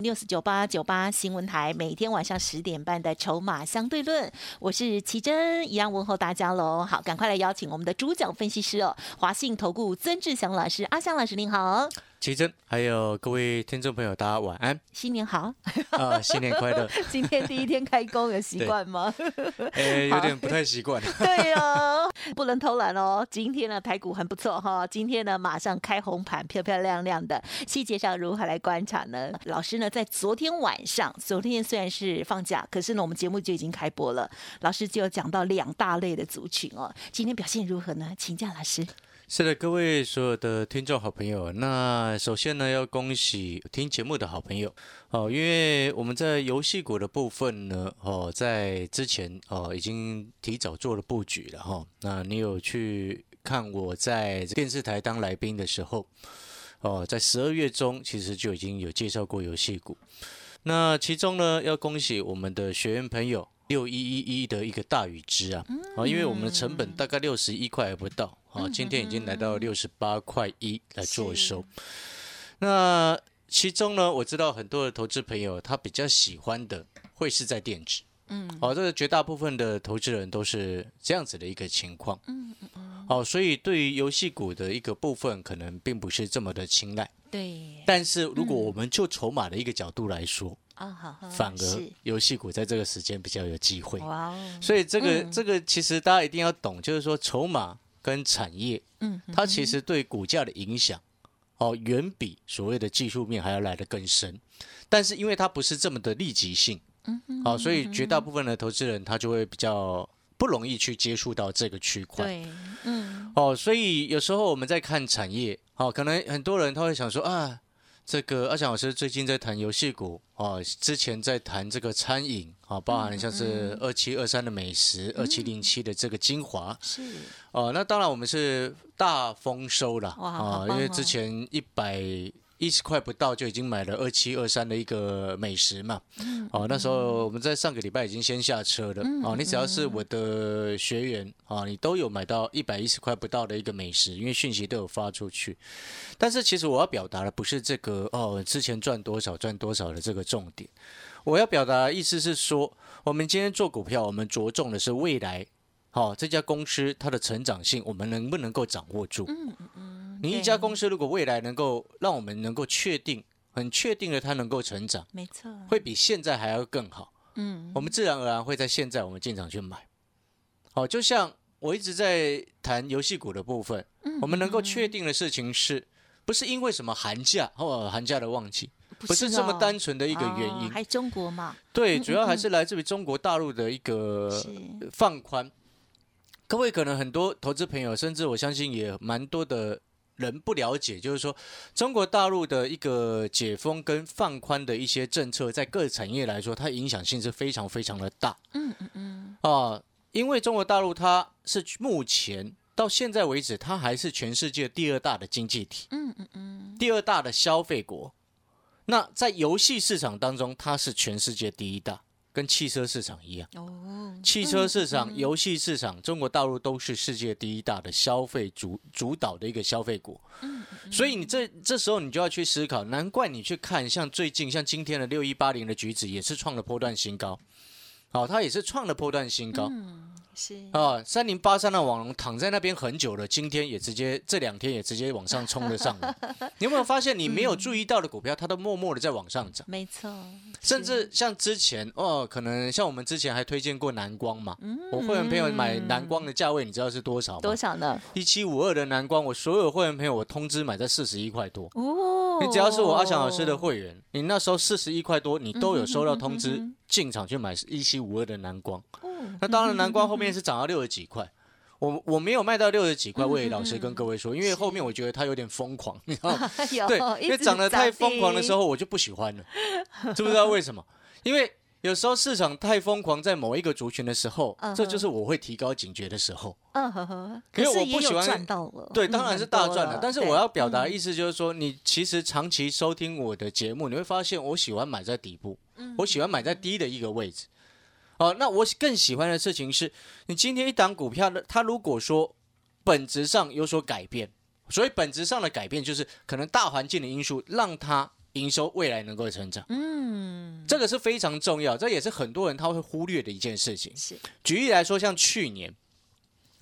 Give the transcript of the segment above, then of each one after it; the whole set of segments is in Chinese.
六四九八九八新闻台每天晚上十点半的筹码相对论，我是奇珍，一样问候大家喽。好，赶快来邀请我们的主讲分析师哦，华信投顾曾志祥老师，阿祥老师您好，奇珍，还有各位听众朋友，大家晚安，新年好，啊，新年快乐。今天第一天开工有习惯吗？哎，有点不太习惯。对哦，不能偷懒哦。今天呢，排骨很不错哈，今天呢马上开红盘，漂漂亮亮的。细节上如何来观察呢？老师呢，在昨天晚上，昨天虽然是放假，可是呢，我们节目就已经开播了。老师就有讲到两大类的族群哦，今天表现如何呢？请教老师。是的，各位所有的听众好朋友，那首先呢，要恭喜听节目的好朋友哦，因为我们在游戏股的部分呢，哦，在之前哦已经提早做了布局了哈。那你有去看我在电视台当来宾的时候，哦，在十二月中其实就已经有介绍过游戏股。那其中呢，要恭喜我们的学员朋友六一一一的一个大禹之啊，啊，因为我们的成本大概六十一块还不到。啊，今天已经来到六十八块一来做收。那其中呢，我知道很多的投资朋友他比较喜欢的会是在电子，嗯，好，这个绝大部分的投资人都是这样子的一个情况，嗯嗯嗯，好，所以对于游戏股的一个部分，可能并不是这么的青睐，对。但是如果我们就筹码的一个角度来说，反而游戏股在这个时间比较有机会，哇哦。所以这个这个其实大家一定要懂，就是说筹码。跟产业，嗯，它其实对股价的影响，哦，远比所谓的技术面还要来得更深。但是因为它不是这么的立即性，嗯，好，所以绝大部分的投资人他就会比较不容易去接触到这个区块。对，嗯，哦，所以有时候我们在看产业，哦，可能很多人他会想说啊。这个阿强老师最近在谈游戏股啊，之前在谈这个餐饮啊，包含像是二七二三的美食，二七零七的这个精华是哦，那当然我们是大丰收了啊，因为之前一百。一十块不到就已经买了二七二三的一个美食嘛，哦，那时候我们在上个礼拜已经先下车了，哦，你只要是我的学员啊，你都有买到一百一十块不到的一个美食，因为讯息都有发出去。但是其实我要表达的不是这个哦，之前赚多少赚多少的这个重点，我要表达的意思是说，我们今天做股票，我们着重的是未来，好，这家公司它的成长性，我们能不能够掌握住？嗯嗯嗯。你一家公司如果未来能够让我们能够确定、很确定的它能够成长，没错，会比现在还要更好。嗯，我们自然而然会在现在我们进场去买。好，就像我一直在谈游戏股的部分，我们能够确定的事情是不是因为什么寒假或寒假的旺季，不是这么单纯的一个原因，还中国嘛？对，主要还是来自于中国大陆的一个放宽。各位可能很多投资朋友，甚至我相信也蛮多的。人不了解，就是说，中国大陆的一个解封跟放宽的一些政策，在各产业来说，它影响性是非常非常的大。嗯嗯嗯。啊，因为中国大陆它是目前到现在为止，它还是全世界第二大的经济体。嗯嗯嗯。第二大的消费国，那在游戏市场当中，它是全世界第一大。跟汽车市场一样，哦，汽车市场、游戏市场，中国大陆都是世界第一大的消费主主导的一个消费股。嗯，所以你这这时候你就要去思考，难怪你去看像最近像今天的六一八零的橘子也是创了波段新高，好，它也是创了波段新高。是啊，三零八三的网龙躺在那边很久了，今天也直接这两天也直接往上冲了上来。你有没有发现，你没有注意到的股票，它都默默的在往上涨？没错，甚至像之前哦，可能像我们之前还推荐过南光嘛。我会员朋友买南光的价位，你知道是多少吗？多少呢？一七五二的南光，我所有会员朋友我通知买在四十一块多。哦，你只要是我阿翔老师的会员，你那时候四十一块多，你都有收到通知进场去买一七五二的南光。那当然，南光后面是涨到六十几块，我我没有卖到六十几块。魏老师跟各位说，因为后面我觉得它有点疯狂，你知道吗？对，因为涨得太疯狂的时候，我就不喜欢了，知不知道为什么？因为有时候市场太疯狂，在某一个族群的时候这就是我会提高警觉的时候。嗯呵呵，因可为我不喜欢赚到了，对，嗯当然是大赚了。但是我要表达的意思就是说，你其实长期收听我的节目，你会发现我喜欢买在底部，嗯我喜欢买在低的一个位置。哦，那我更喜欢的事情是，你今天一档股票的，它如果说本质上有所改变，所以本质上的改变就是可能大环境的因素让它营收未来能够成长，嗯，这个是非常重要，这也是很多人他会忽略的一件事情。是。举例来说，像去年，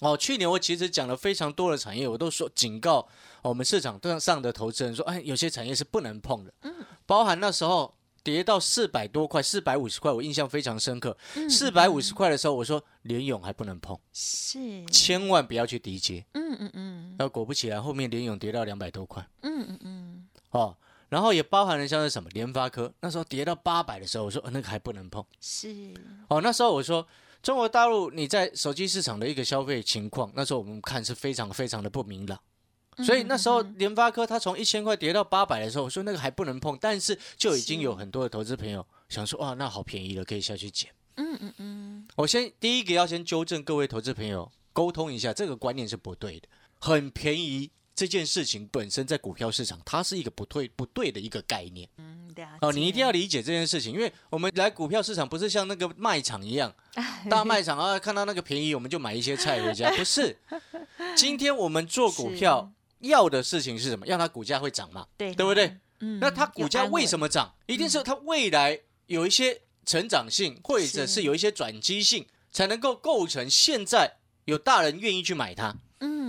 哦，去年我其实讲了非常多的产业，我都说警告、哦我们市场上的投资人说，哎，有些产业是不能碰的，嗯，包含那时候跌到四百多块、四百五十块，我印象非常深刻。四百五十块的时候，我说联勇还不能碰，是，千万不要去低接。嗯嗯嗯。那果不其然，后面联勇跌到两百多块。嗯嗯嗯，哦。然后也包含了像是什么联发科，那时候跌到八百的时候，我说、呃那个还不能碰。是，哦，那时候我说中国大陆你在手机市场的一个消费情况，那时候我们看是非常非常的不明朗。所以那时候联发科它从一千块跌到八百的时候，我说那个还不能碰，但是就已经有很多的投资朋友想说，哇，那好便宜了，可以下去捡。嗯嗯嗯，我先第一个要先纠正各位投资朋友，沟通一下，这个观念是不对的。很便宜这件事情本身在股票市场，它是一个不对不对的一个概念。嗯，了哦，你一定要理解这件事情，因为我们来股票市场不是像那个卖场一样，大卖场啊，看到那个便宜我们就买一些菜回家，不是。今天我们做股票要的事情是什么？要它股价会涨嘛，对对不对？嗯，那它股价为什么？么涨？一定是它未来有一些成长性，或者是有一些转机性，才能够构成现在有大人愿意去买它，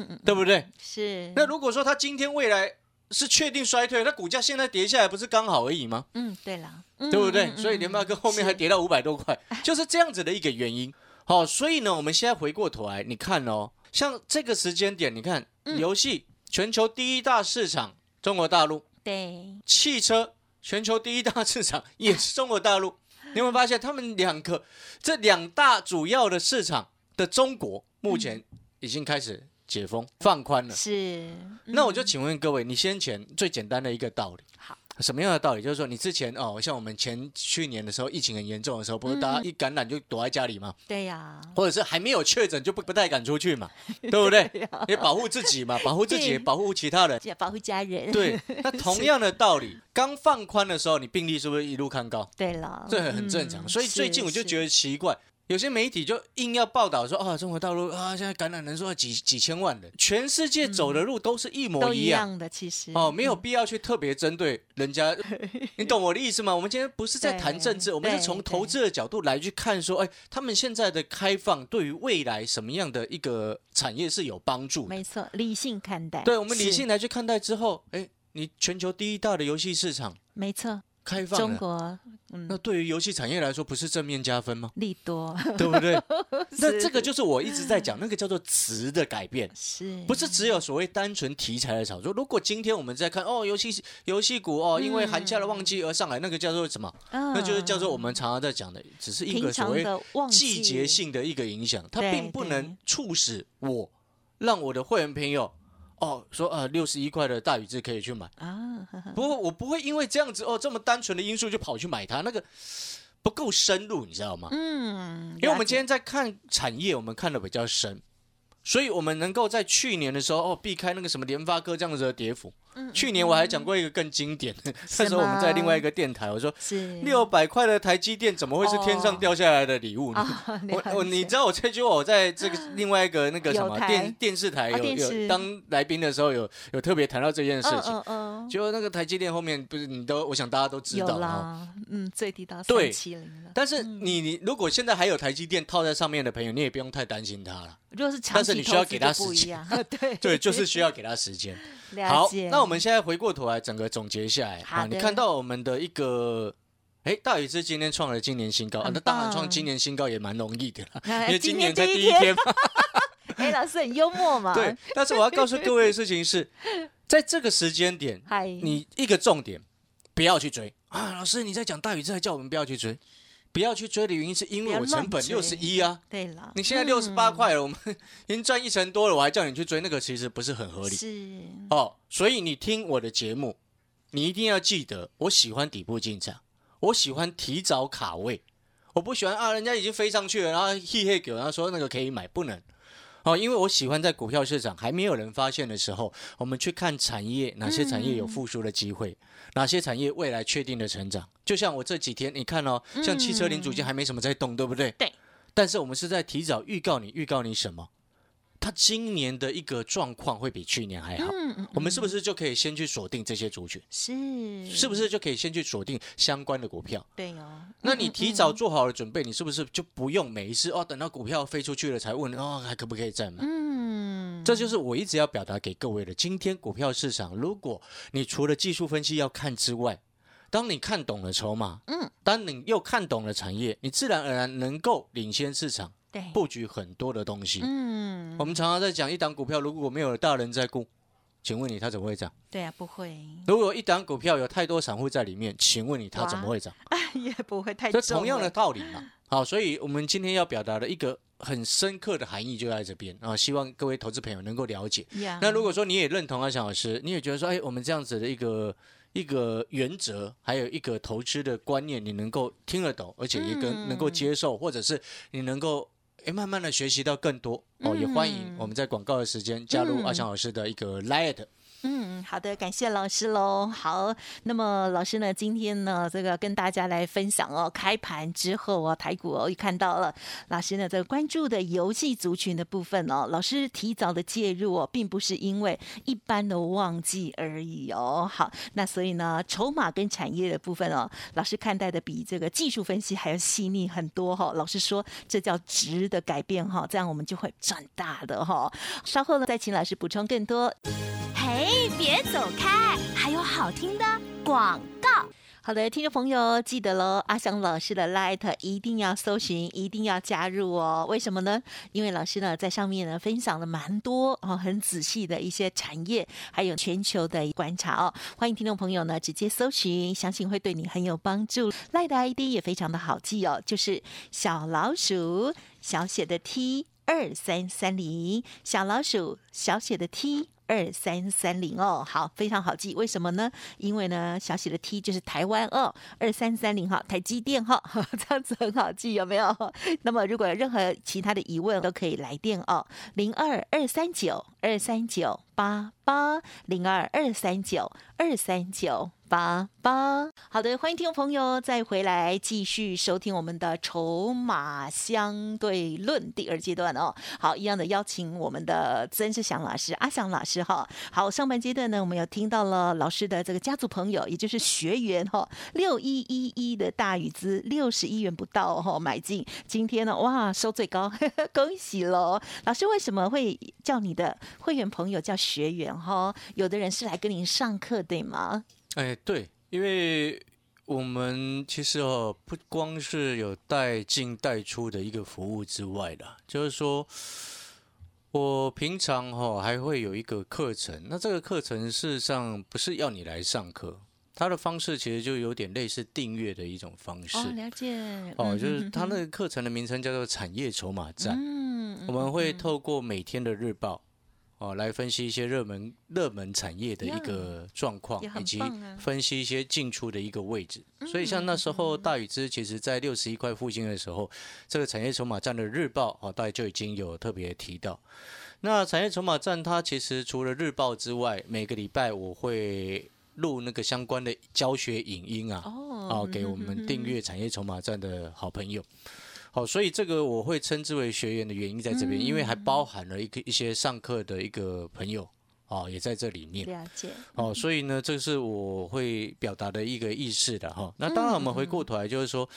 嗯嗯，对不对？是，那如果说它今天未来是确定衰退，那股价现在跌下来不是刚好而已吗？嗯，对了，对不对？嗯所以联发科后面还跌到五百多块，就是这样子的一个原因。好，所以呢，我们现在回过头来，你看哦，像这个时间点，你看嗯游戏全球第一大市场中国大陆，对，汽车全球第一大市场也是中国大陆。你有没有发现，他们两个这两大主要的市场的中国，目前已经开始解封放宽了？是。那我就嗯请问各位，你先前最简单的一个道理，好，什么样的道理？就是说，你之前哦，像我们前去年的时候，疫情很严重的时候，不是大家一感染就躲在家里吗？对呀，或者是还没有确诊就不不太敢出去嘛，对不对？也保护自己嘛，保护自己，保护其他人。要保护家人。对，那 同样的道理，刚放宽的时候，你病例是不是一路看高？对了，这很正常。所以最近我就觉得得奇怪，有些媒体就硬要报道说啊，中国大陆啊，现在感染人数要几几千万人，全世界走的路都是一模都一一样。样的，其实哦，没有必要去特别针对人家，你懂我的意思吗？我们今天不是在谈政治，我们是从投资的角度来去看，说，哎，他们现在的开放对于未来什么样的一个产业是有帮助的？没错，理性看待。对，我们理性来去看待之后，哎，你全球第一大的游戏市场没错，开放，中国嗯那对于游戏产业来说，不是正面加分吗？利多 对不对？那这个就是我一直在讲，那个叫做词的改变。是不是只有所谓单纯题材的炒作。如果今天我们在看哦，游戏游戏股哦，因为寒假的旺季而上来，那个叫做什么？那就是叫做我们常常在讲的，只是一个所谓季节性的一个影响，它并不能促使我让我的会员朋友哦说呃六十一块的大宇智可以去买。啊，呵呵不过我不会因为这样子哦这么单纯的因素就跑去买它，那个不够深入，你知道吗？嗯，因为我们今天在看产业，我们看的比较深，所以我们能够在去年的时候哦避开那个什么联发科这样子的跌幅。嗯去年我还讲过一个更经典的，那时候我们在另外一个电台，我说是六百块的台积电怎么会是天上掉下来的礼物呢？啊，我我你知道我这句话我在这个另外一个那个什么电电视台哦有有当来宾的时候有有特别谈到这件事情。嗯嗯就那个台积电后面不是你都，我想大家都知道。啦，嗯，最低到对三七零了。但是你你如果现在还有台积电套在上面的朋友，你也不用太担心它了。如果是长但是你需要给他时间 对对，就是需要给他时间。好了解。，那我们现在回过头来，整个总结下来啊，好你看到我们的一个。哎，大宇是今天创了今年新高啊！那当然棒创今年新高也蛮容易的 因为今年才第一天嘛。哎，老师很幽默嘛。对，，但是我要告诉各位的事情是，在这个时间点，你一个重点不要去追啊！老师你在讲大宇之还叫我们不要去追，不要去追的原因是因为我成本六十一啊，对了，你现在六十八嗯块了，我们 已经赚一成多了，我还叫你去追，那个其实不是很合理。是。哦。所以你听我的节目，你一定要记得，我喜欢底部进场，我喜欢提早卡位，我不喜欢啊，人家已经飞上去了，然后嘿嘿狗，然后说那个可以买，不能。哦，因为我喜欢在股票市场还没有人发现的时候，我们去看产业，哪些产业有复苏的机会，哪些产业未来确定的成长。就像我这几天，你看哦，像汽车零组件还没什么在动，对不对？对。但是我们是在提早预告你，预告你什么？它今年的一个状况会比去年还好，我们是不是就可以先去锁定这些族群？是，是不是就可以先去锁定相关的股票？对哦。那你提早做好了准备，你是不是就不用每一次哦，等到股票飞出去了才问哦，还可不可以再买？嗯，这就是我一直要表达给各位的。今天股票市场，如果你除了技术分析要看之外，当你看懂了筹码，嗯，当你又看懂了产业，你自然而然能够领先市场。布局很多的东西，嗯，我们常常在讲一档股票如果没有大人在顾，请问你它怎么会涨？对啊，不会。如果一档股票有太多散户在里面，请问你它怎么会涨？也不会太。这同样的道理嘛。好，所以我们今天要表达的一个很深刻的含义就在这边啊，希望各位投资朋友能够了解。那如果说你也认同啊，蒋老师，你也觉得说，哎，我们这样子的一个一个原则，还有一个投资的观念，你能够听得懂，而且也跟能够接受，或者是你能够。哎，慢慢的学习到更多哦，也欢迎我们在广告的时间加入阿强老师的一个 Light。嗯，好的，感谢老师喽。好，那么老师呢，今天呢，这个跟大家来分享哦，开盘之后啊，台股哦，也看到了老师呢，这个关注的游戏族群的部分哦，老师提早的介入哦，并不是因为一般的旺季而已哦。好，那所以呢，筹码跟产业的部分哦，老师看待的比这个技术分析还要细腻很多哈。老师说，这叫值的改变哈，这样我们就会赚大的哈。稍后呢，再请老师补充更多。嘿，别走开！还有好听的广告。好的，听众朋友记得喽，阿翔老师的 Light 一定要搜寻，一定要加入哦。为什么呢？因为老师呢在上面呢分享了蛮多哦，很仔细的一些产业，还有全球的观察哦。欢迎听众朋友呢直接搜寻，相信会对你很有帮助。Light 的 ID 也非常的好记哦，就是小老鼠小写的 T 二三三零，小老鼠小写的 T。二三三零哦，好，非常好记。为什么呢？因为呢，小写的 T 就是台湾哦，二三三零哈，台积电哈，这样子很好记，有没有？那么如果有任何其他的疑问，都可以来电哦，零二二三九二三九八八零二二三九二三九。八八，好的，欢迎听众朋友再回来继续收听我们的筹码相对论第二阶段哦。好，一样的邀请我们的曾志祥老师、阿祥老师哈。好，上半阶段呢，我们有听到了老师的这个家族朋友，也就是学员哈，六一一一的大禹资六十一元不到哈买进，今天呢哇收最高，恭喜喽！老师为什么会叫你的会员朋友叫学员哈？有的人是来跟您上课对吗？哎，对，因为我们其实哦，不光是有带进带出的一个服务之外的，就是说，我平常哈还会有一个课程。那这个课程事实上不是要你来上课，它的方式其实就有点类似订阅的一种方式。哦，了解。哦，就是它那个课程的名称叫做产业筹码站。嗯，我们会透过每天的日报。哦，来分析一些热门热门产业的一个状况，以及分析一些进出的一个位置。所以像那时候大禹之，其实在六十一块附近的时候，这个产业筹码站的日报哦，大家就已经有特别提到。那产业筹码站它其实除了日报之外，每个礼拜我会录那个相关的教学影音啊，哦，给我们订阅产业筹码站的好朋友。好，所以这个我会称之为学员的原因在这边，因为还包含了一个一些上课的一个朋友，哦，也在这里面。了解。哦，所以呢，这是我会表达的一个意识的哈。那当然，我们回过头来就是说，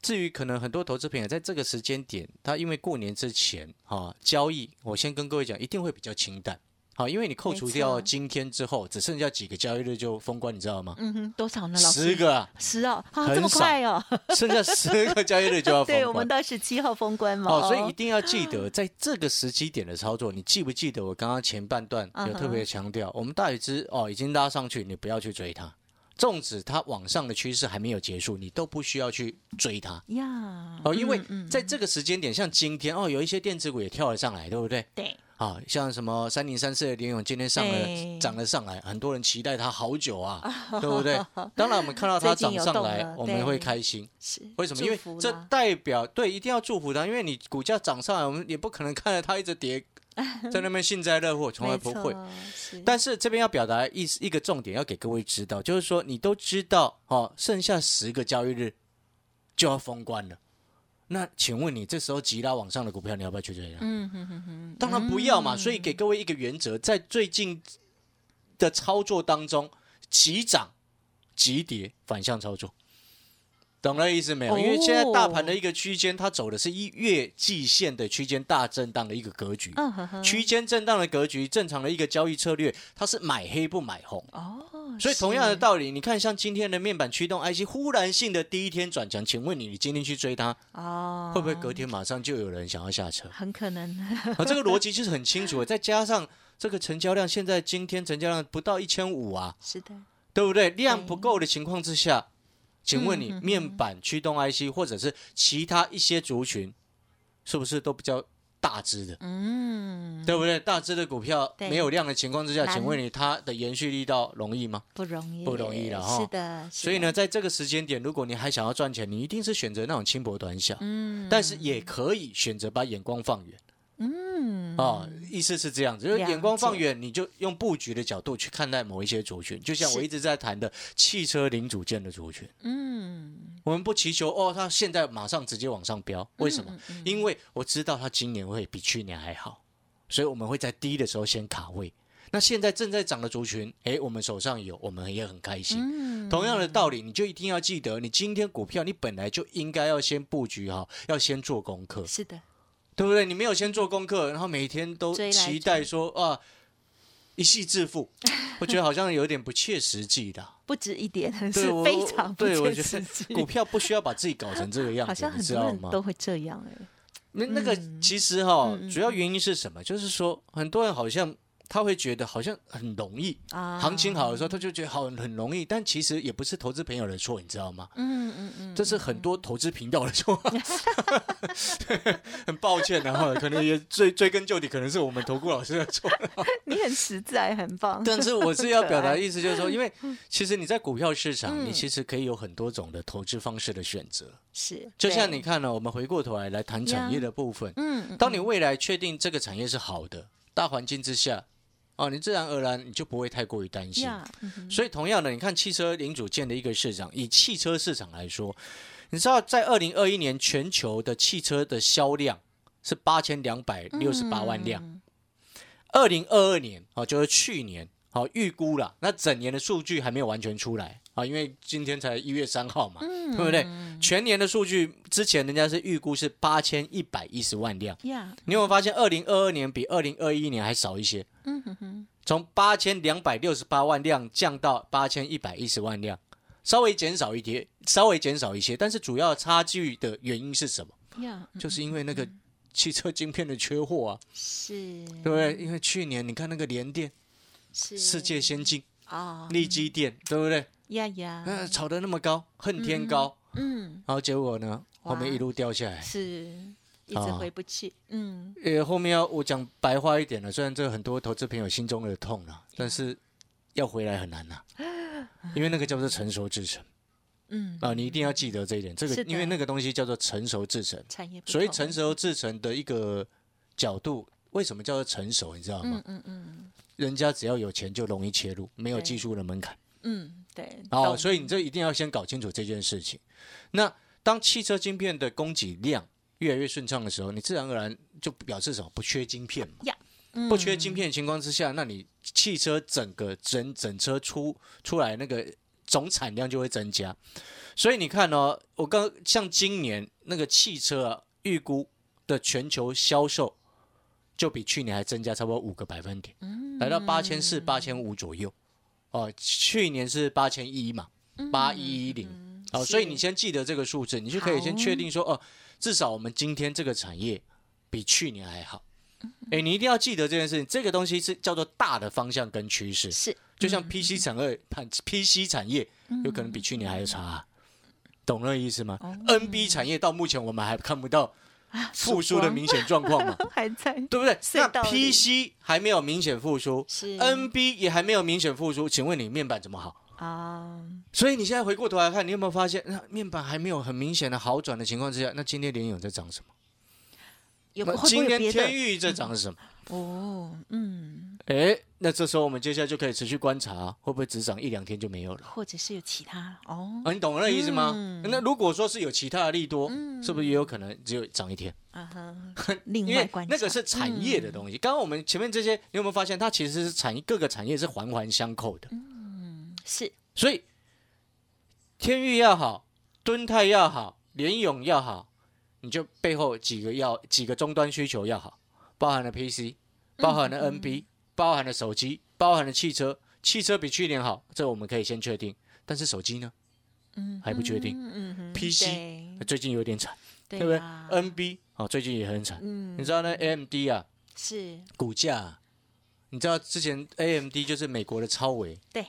至于可能很多投资朋友在这个时间点，他因为过年之前哈交易，我先跟各位讲，一定会比较清淡。好，因为你扣除掉今天之后，只剩下几个交易日就封关，你知道吗？嗯哼，多少呢？老师？十个。十哦，啊，这么快哦！剩下十个交易日就要 封关。对，我们到十七号封关嘛。哦，所以一定要记得，在这个时机点的操作，你记不记得我刚刚前半段有特别强调，我们大禹之哦已经拉上去，你不要去追它。纵使它往上的趋势还没有结束，你都不需要去追它呀，哦，因为在这个时间点，像今天哦，有一些电子股也跳了上来，对不对？对，啊，像什么三零三四的联勇今天上了涨了上来，很多人期待它好久啊，对不对？当然我们看到它涨上来我们会对开心。是为什么？因为这代表对，一定要祝福它，因为你股价涨上来，我们也不可能看着它一直跌，在那边幸灾乐祸，从来不会。是但是这边要表达意思一个重点，要给各位知道，就是说你都知道哦，剩下十个交易日就要封关了。那请问你这时候急拉往上的股票，你要不要去追它？嗯哼哼哼，当然不要嘛。所以给各位一个原则，在最近的操作当中，急涨、急跌、反向操作，懂了意思没有？哦因为现在大盘的一个区间，它走的是一月季线的区间大震荡的一个格局。区间震荡的格局，正常的一个交易策略，它是买黑不买红。哦，所以同样的道理，你看像今天的面板驱动 IC 忽然性的第一天转强，请问你，你今天去追它，哦，会不会隔天马上就有人想要下车？很可能啊，这个逻辑就是很 清楚的，再加上这个成交量，现在今天成交量不到一千五啊，是的，对不对？量不够的情况之下，请问你面板驱动 IC 或者是其他一些族群，是不是都比较大只的？嗯，对不对？大只的股票没有量的情况之下，请问你它的延续力道容易吗？不容易，不容易了哈是的，所以呢，在这个时间点，如果你还想要赚钱，你一定是选择那种轻薄短小，嗯，但是也可以选择把眼光放远。嗯，啊、意思是这样子，就是眼光放远，你就用布局的角度去看待某一些族群，就像我一直在谈的汽车零组件的族群，嗯，我们不祈求哦，它现在马上直接往上飙，为什么？嗯？嗯因为我知道它今年会比去年还好，所以我们会在低的时候先卡位。那现在正在涨的族群，诶，我们手上有，我们也很开心。嗯同样的道理，你就一定要记得，你今天股票你本来就应该要先布局好，要先做功课。是的，对不对？你没有先做功课，然后每天都期待说啊一夕致富，我觉得好像有点不切实际的。不止一点，对是非常不对，我切觉得实际。股票不需要把自己搞成这个样子，好像你很多人知道吗？都会这样哎，那那个嗯其实哈主要原因是什么？就是说很多人好像他会觉得好像很容易，啊，行情好的时候他就觉得好很容易，但其实也不是投资朋友的错，你知道吗？嗯嗯嗯，这是很多投资频道的错，很抱歉然后可能也追追根究底，可能是我们投顾老师的错。你很实在，很棒。但是我是要表达的意思就是说，因为其实你在股票市场，嗯你其实可以有很多种的投资方式的选择。是，就像你看呢，我们回过头来来谈产业的部分，嗯，嗯当你未来确定这个产业是好的大环境之下，哦，你自然而然你就不会太过于担心。所以同样的，你看汽车零组件的一个市场，以汽车市场来说，你知道在二零二一年全球的汽车的销量是八千两百六十八万辆。嗯二零二二年哦，就是去年好预估了，那整年的数据还没有完全出来啊，因为今天才一月三号嘛，嗯对不对？全年的数据之前人家是预估是八千一百一十万辆，呀，你有没有发现二零二二年比二零二一年还少一些？嗯哼哼，从八千两百六十八万辆降到八千一百一十万辆，稍微减少一点，稍微减少一些，但是主要差距的原因是什么？就是因为那个 汽车晶片的缺货啊，是，对不对？因为去年你看那个联电、是世界先进、啊，力基电，对不对？呀呀，那炒得那么高，恨天高，嗯，然后结果呢，哇后面一路掉下来。是一直啊。回不去，嗯，呃，后面要我讲白话一点了，虽然这很多投资朋友心中的痛了，但是要回来很难呐，因为那个叫做成熟制成。嗯，啊，你一定要记得这一点。这个因为那个东西叫做成熟制成，产业不所以成熟制成的一个角度，为什么叫做成熟？你知道吗？嗯？嗯嗯。人家只要有钱就容易切入，没有技术的门槛。嗯，对，哦，所以你这一定要先搞清楚这件事情。那当汽车晶片的供给量越来越顺畅的时候，你自然而然就表示什么？不缺晶片嘛。嗯不缺晶片的情况之下，那你汽车整个整整车出出来那个总产量就会增加。所以你看哦，我刚像今年那个汽车啊，预估的全球销售就比去年还增加差不多五个百分点，嗯来到八千四、八千五左右。哦，去年是八千一嘛，八一一零。哦，所以你先记得这个数字，你就可以先确定说，哦，至少我们今天这个产业比去年还好。哎，你一定要记得这件事情，这个东西是叫做大的方向跟趋势。是就像 PC 产业，PC 产业有可能比去年还要差、啊，懂那个意思吗、n b 产业到目前我们还看不到 复苏的明显状况嘛，还在对不对？那 PC 还没有明显复苏，NB 也还没有明显复苏，请问你面板怎么好？啊，所以你现在回过头来看，你有没有发现，那面板还没有很明显的好转的情况之下，那今天联友在涨什么？今天天域在涨什么？哦，嗯，哎，那这时候我们接下来就可以持续观察，会不会只涨一两天就没有了？或者是有其他哦，啊，你懂我那意思吗？嗯那如果说是有其他的利多，是不是也有可能只有涨一天？啊哈，另因为外观察那个是产业的东西。刚刚我们前面这些，你有没有发现，它其实是产业各个产业是环环相扣的。嗯是所以天域要好，敦泰要好，联咏要好，你就背后几个要几个终端需求要好，包含了 PC，包含了 NB，、包含了手机，包含了汽车。汽车比去年好，这我们可以先确定。但是手机呢？嗯还不确定。PC 最近有点惨，对对不对啊？NB 哦，最近也很惨。嗯你知道那 AMD 啊，是股价啊、你知道之前 AMD 就是美国的超微，对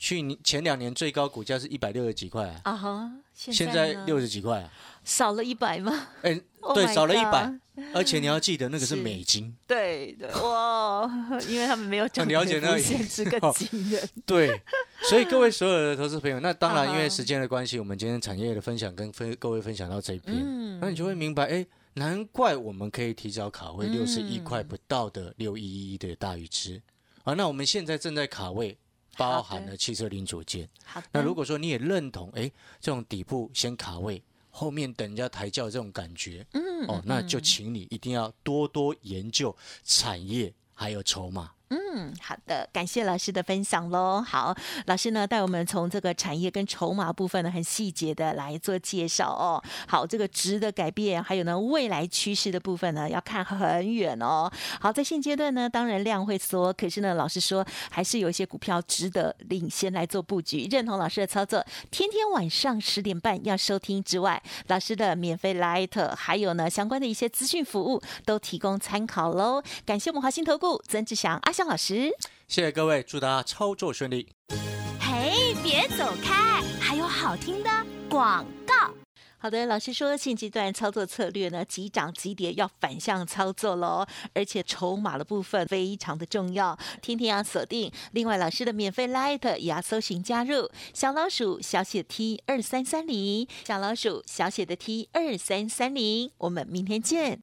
去年前两年最高股价是一百六十几块。啊，啊哈，现现在六十几块。啊，少了一百吗？哎、Oh 对少了一百，而且你要记得那个是是。美金，对对哇，因为他们没有涨了解那个跌幅限制更惊人，对，所以各位所有的投资朋友，那当然因为时间的关系，我们今天产业的分享跟分各位分享到这一边，嗯。那你就会明白，哎，难怪我们可以提早卡位嗯六十一块不到的六一一的大禹之，啊，那我们现在正在卡位，包含了汽车零组件。那如果说你也认同，哎，这种底部先卡位，后面等人家抬轿这种感觉，嗯哦，那就请你一定要多多研究产业还有筹码。嗯，好的，感谢老师的分享喽。好，老师呢带我们从这个产业跟筹码部分呢，很细节的来做介绍哦。好，这个值的改变，还有呢未来趋势的部分呢，要看很远哦。好，在现阶段呢，当然量会缩，可是呢，老师说还是有一些股票值得领先来做布局。认同老师的操作，天天晚上十点半要收听之外，老师的免费 Light 还有呢相关的一些资讯服务都提供参考喽。感谢我们华信投顾曾志祥阿祥老师。谢谢各位，祝大家操作顺利。嘿，别走开，还有好听的广告。好的，老师说现阶段操作策略呢，急涨急跌要反向操作喽，而且筹码的部分非常的重要，天天要锁定。另外，老师的免费 Light 也要搜寻加入小老鼠小写 T 二三三零，小老鼠小写的 T 二三三零，我们明天见。